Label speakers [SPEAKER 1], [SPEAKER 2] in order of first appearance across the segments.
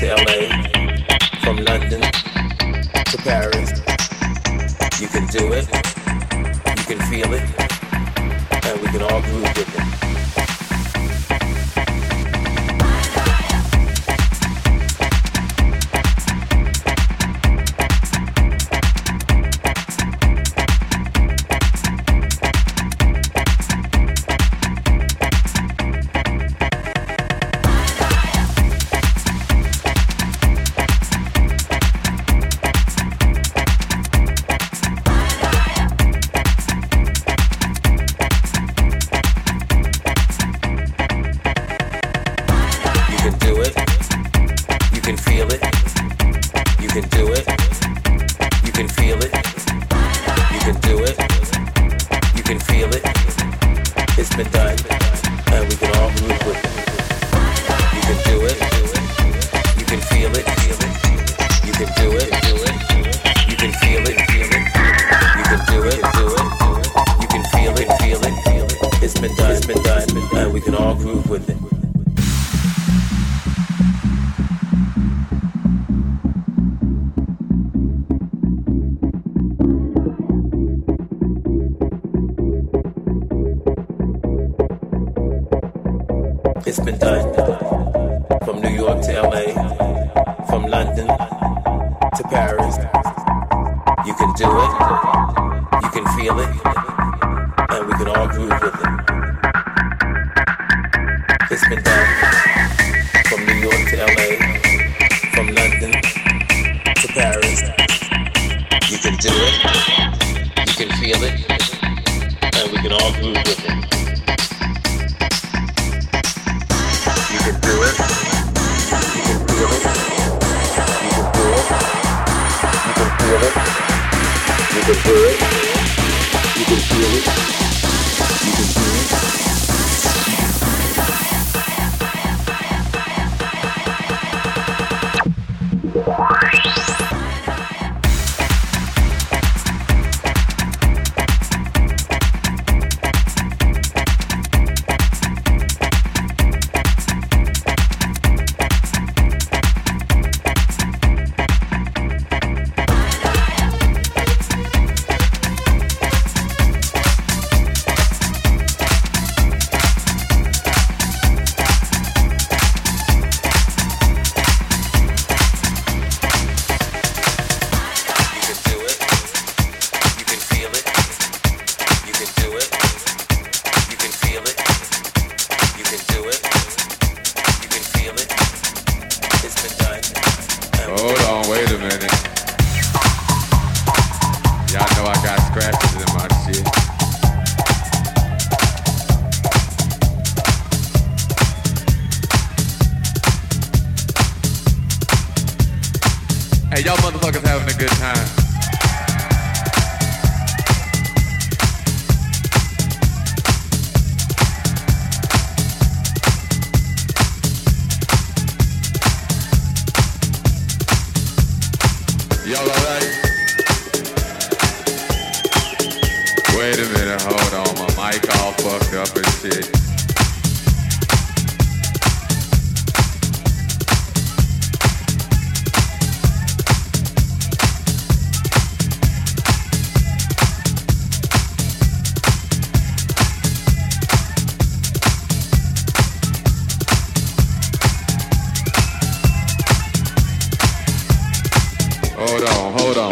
[SPEAKER 1] to LA
[SPEAKER 2] You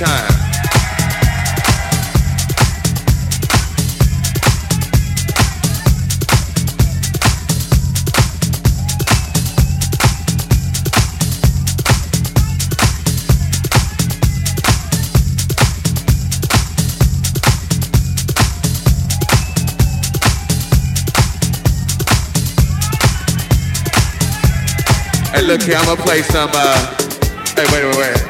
[SPEAKER 3] Time. Hey, look here, I'm gonna play some, uh, hey, wait, wait, wait.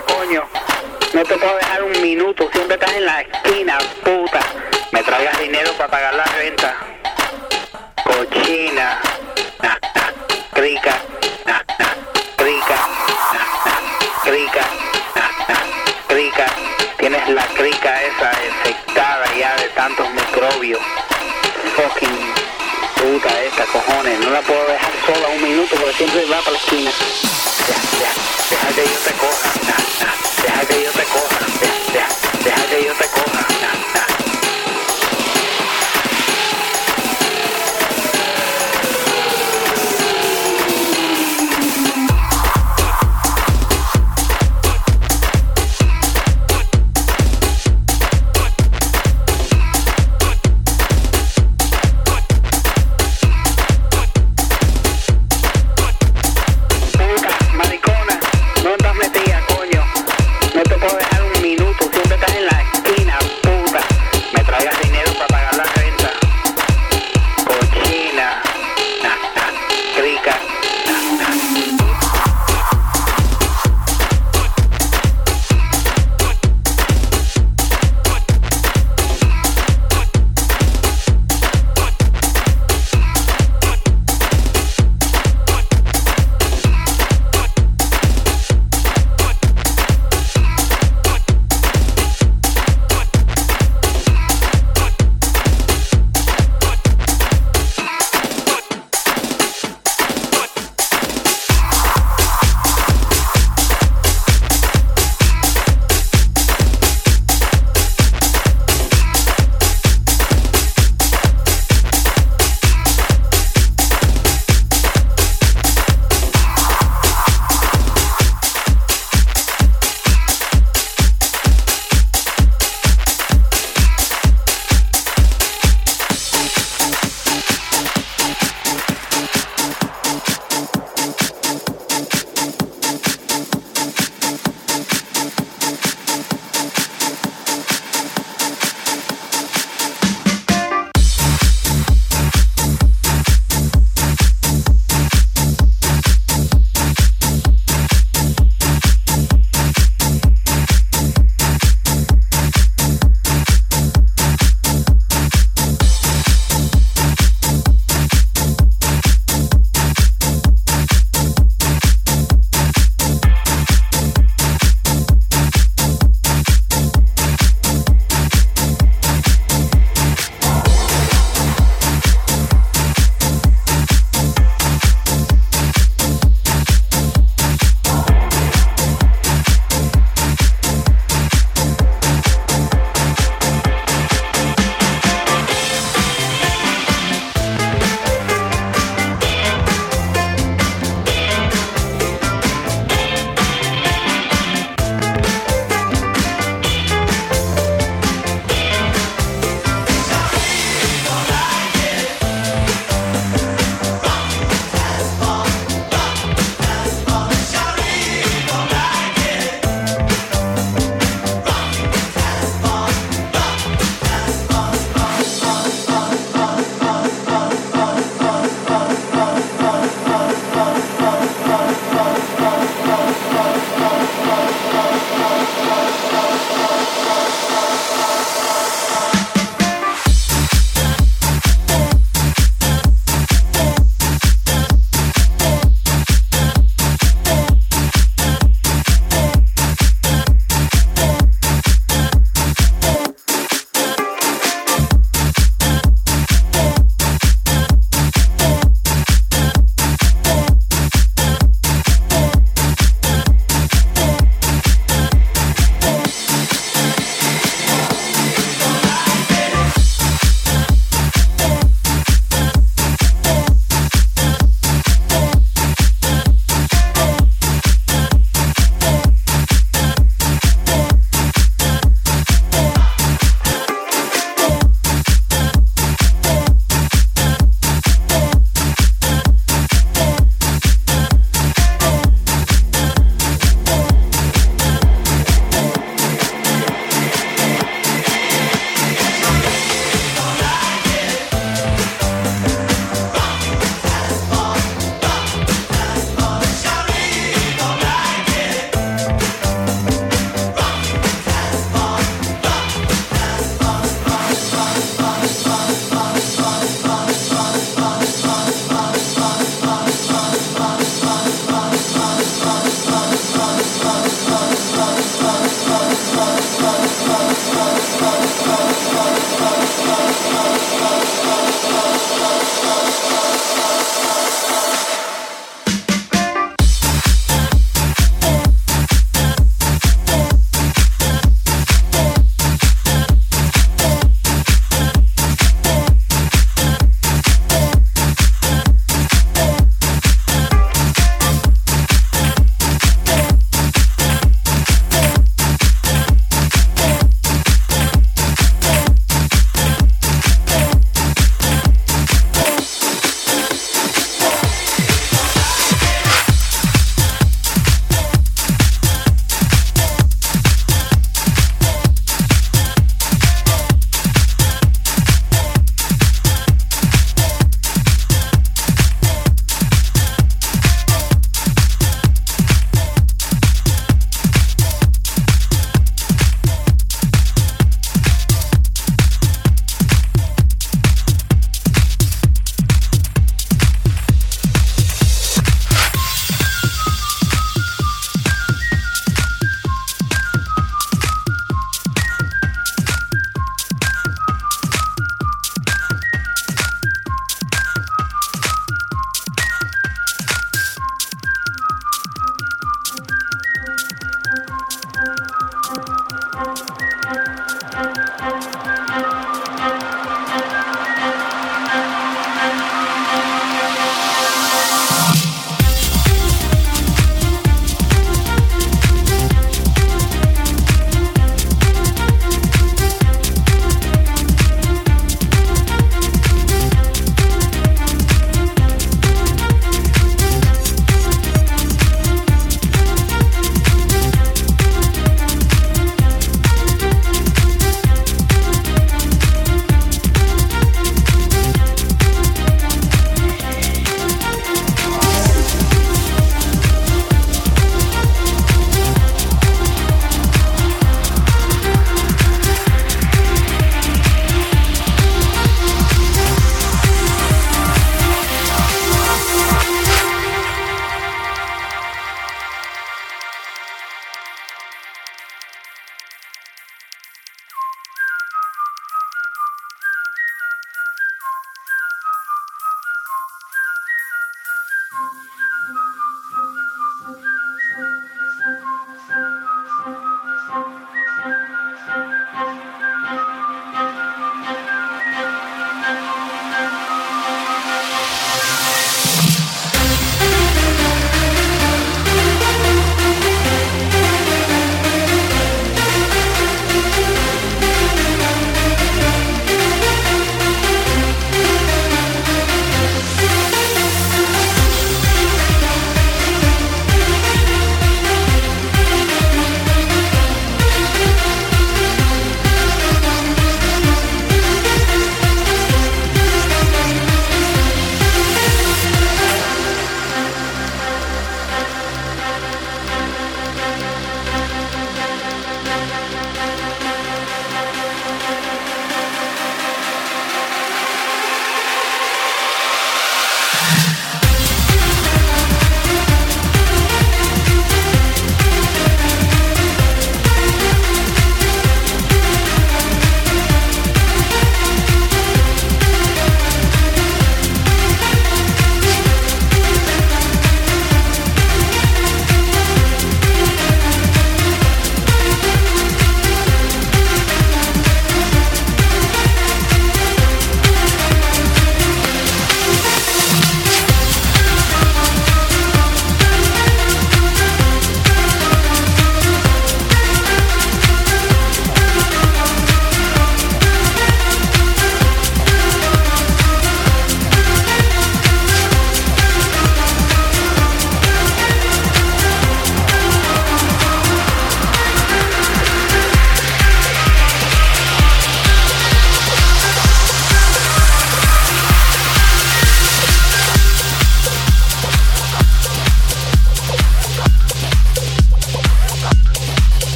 [SPEAKER 4] Coño. No te puedo dejar un minuto, siempre estás en la esquina, puta. Me traigas dinero para pagar la renta. Cochina. Crica. Nah, nah. Crica. Nah, nah. Crica. Tienes la crica esa infectada ya de tantos microbios. Fucking esta, cojones. No la puedo dejar sola un minuto porque siempre va para la esquina. Ya, ya. Deja que yo te coja. Nah. Deja que yo te coja. Ya, ya. Deja que yo te coja.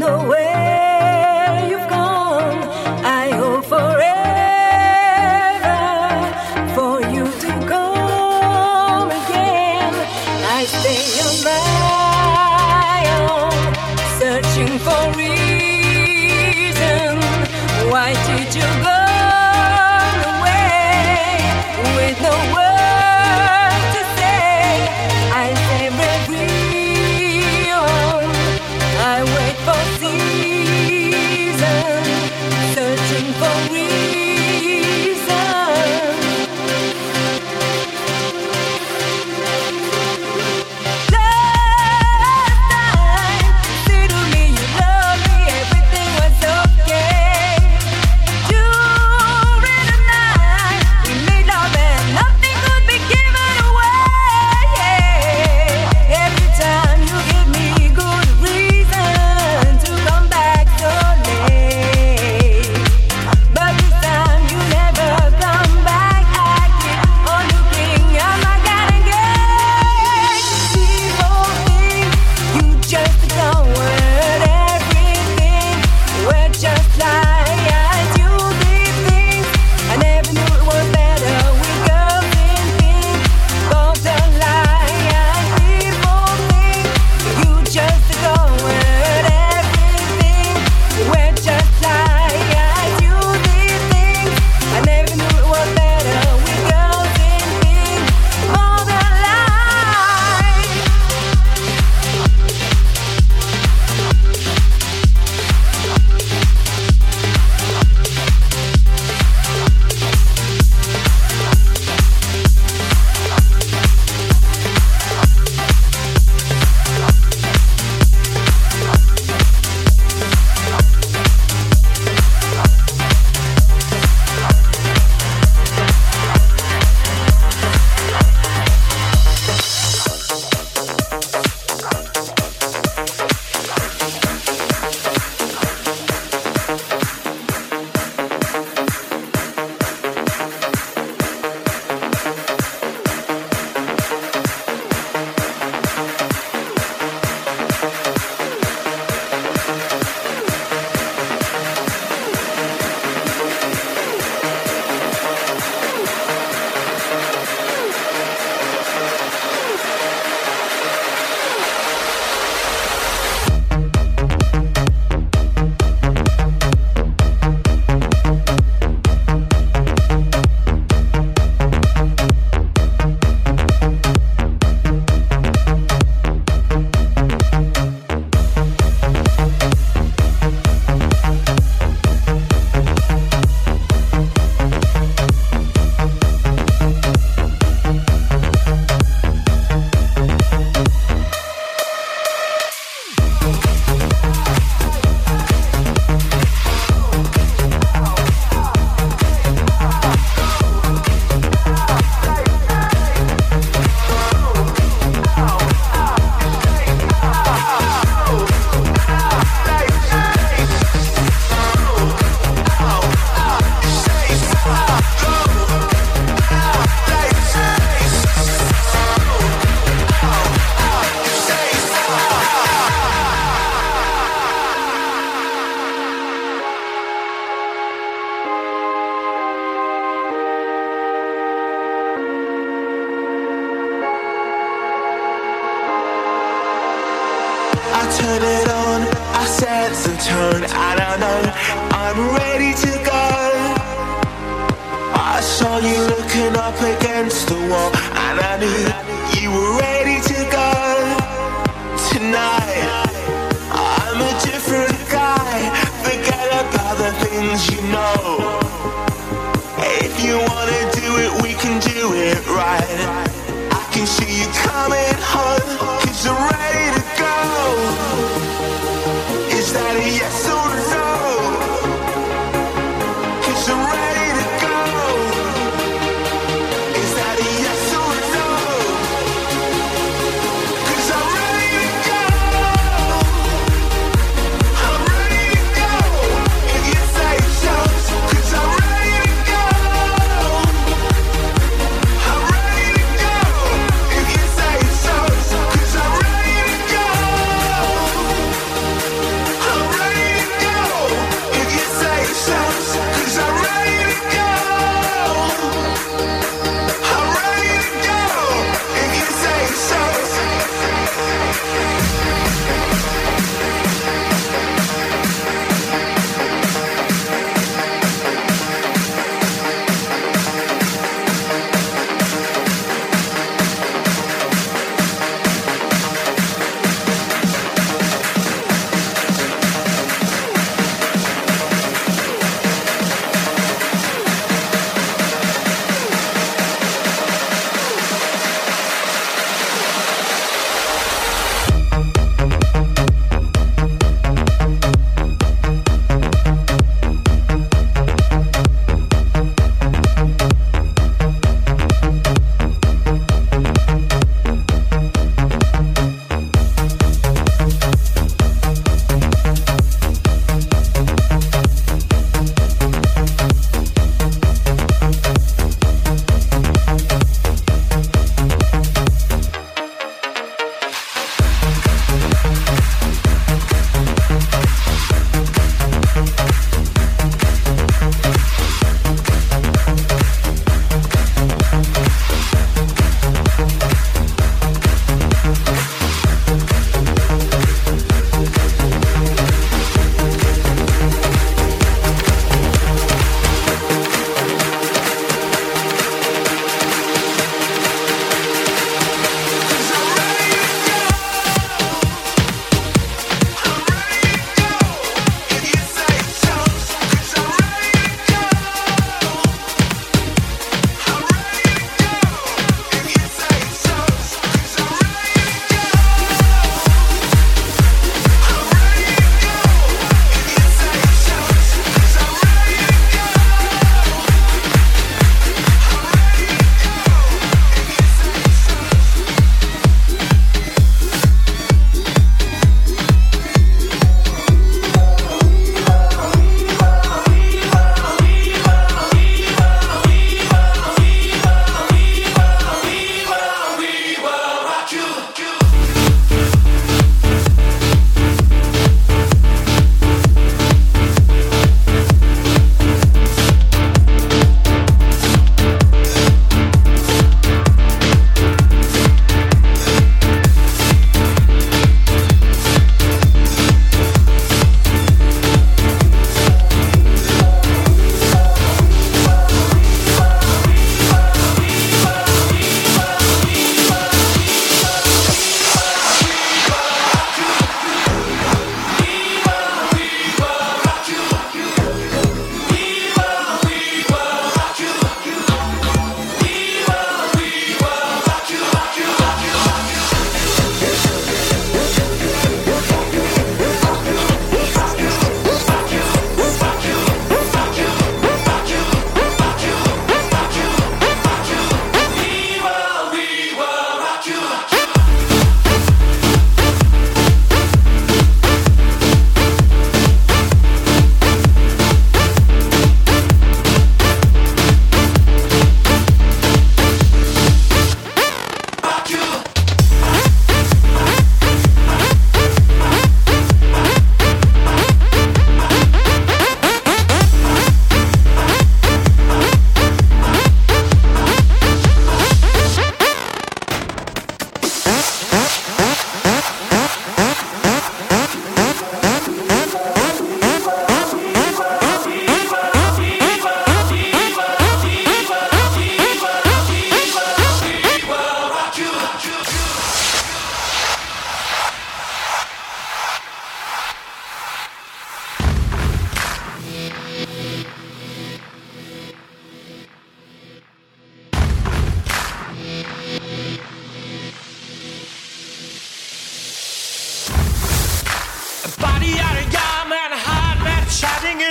[SPEAKER 4] no way. I know I'm ready to go. I saw you looking up against the wall, and I knew
[SPEAKER 5] you
[SPEAKER 6] were ready to go. Tonight, I'm a different guy. Forget about the things you know. If you wanna do it, we can do it right. I can see you coming home, cause I'm ready to go.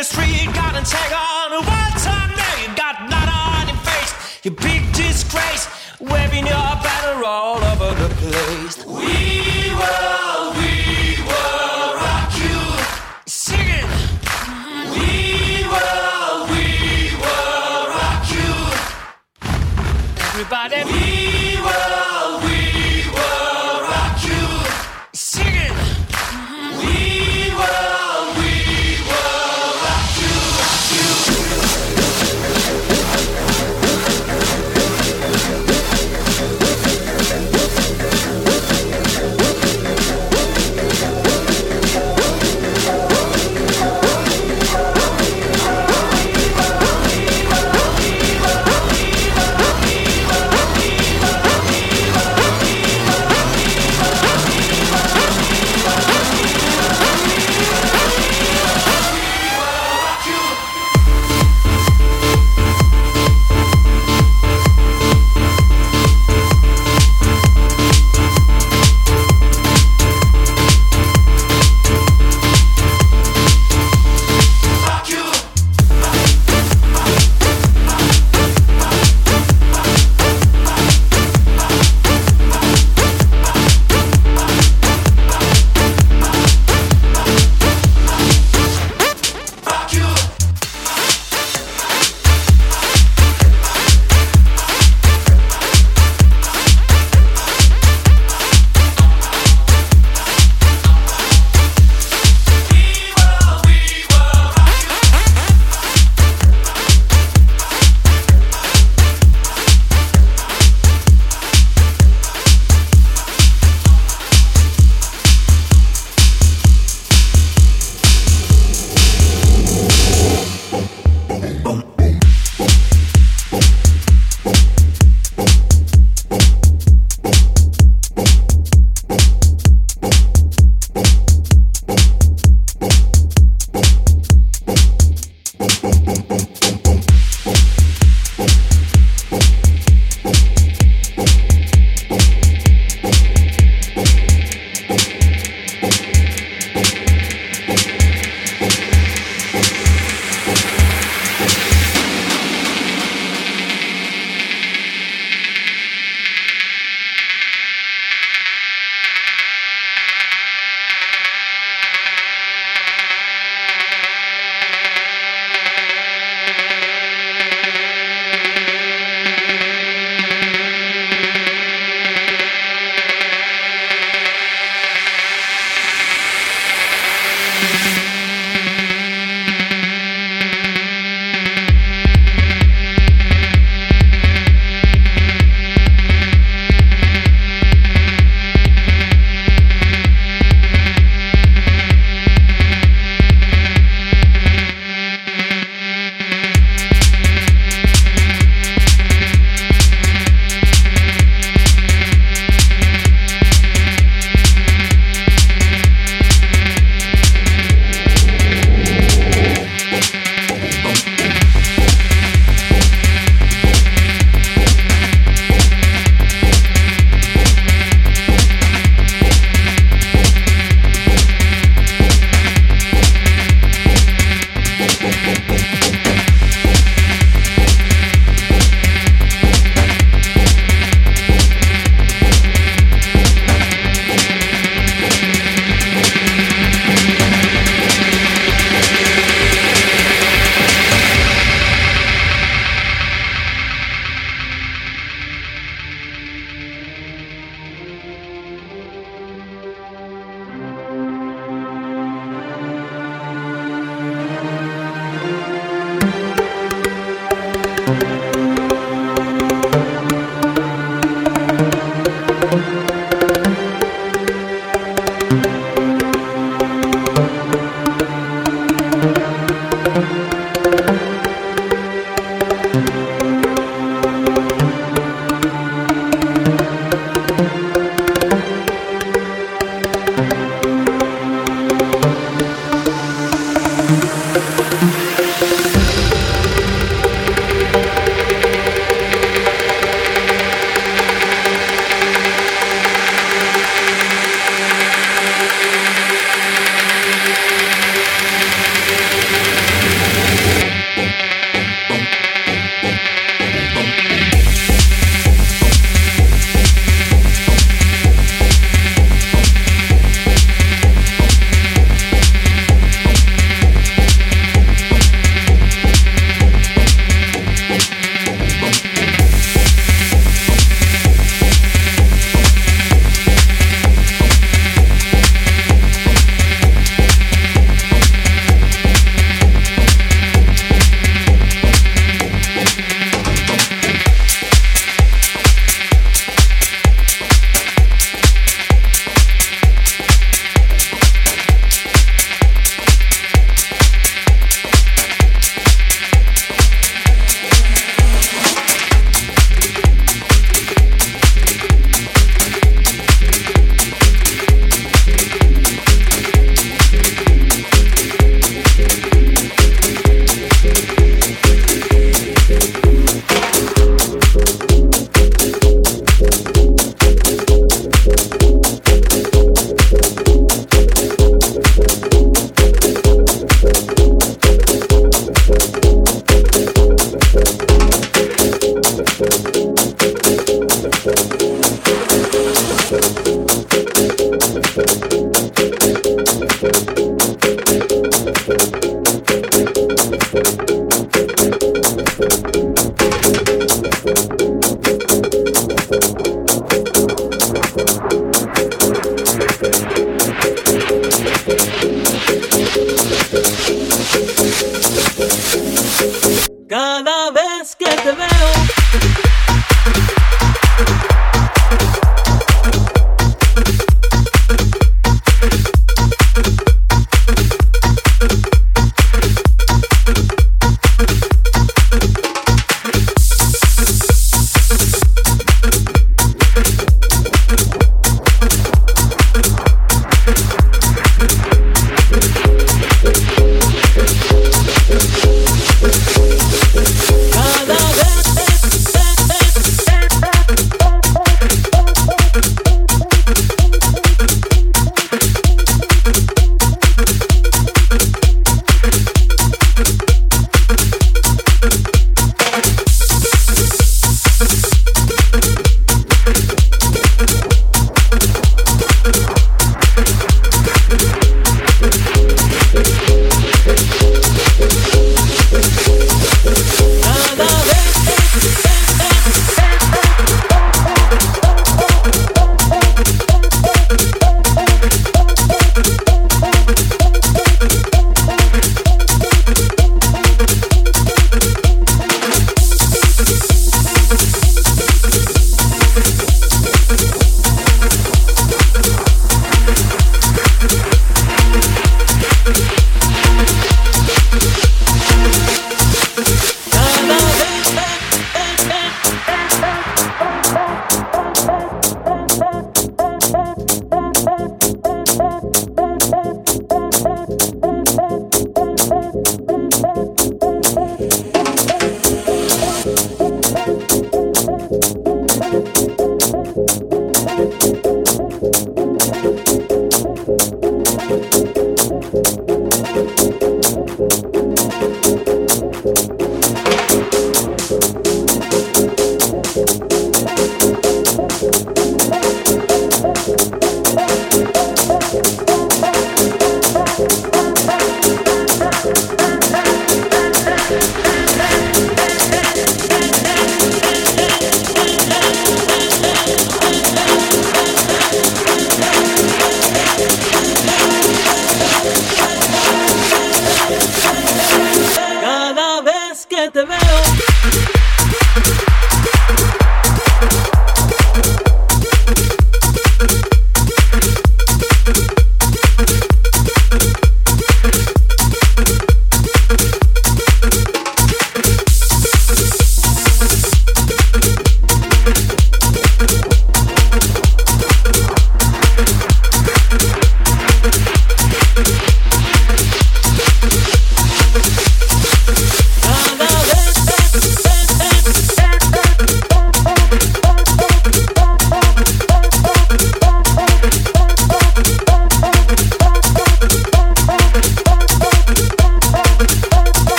[SPEAKER 6] The street, got a tag on. One time now you got blood on your face. You big disgrace, waving your
[SPEAKER 7] banner all over the place. We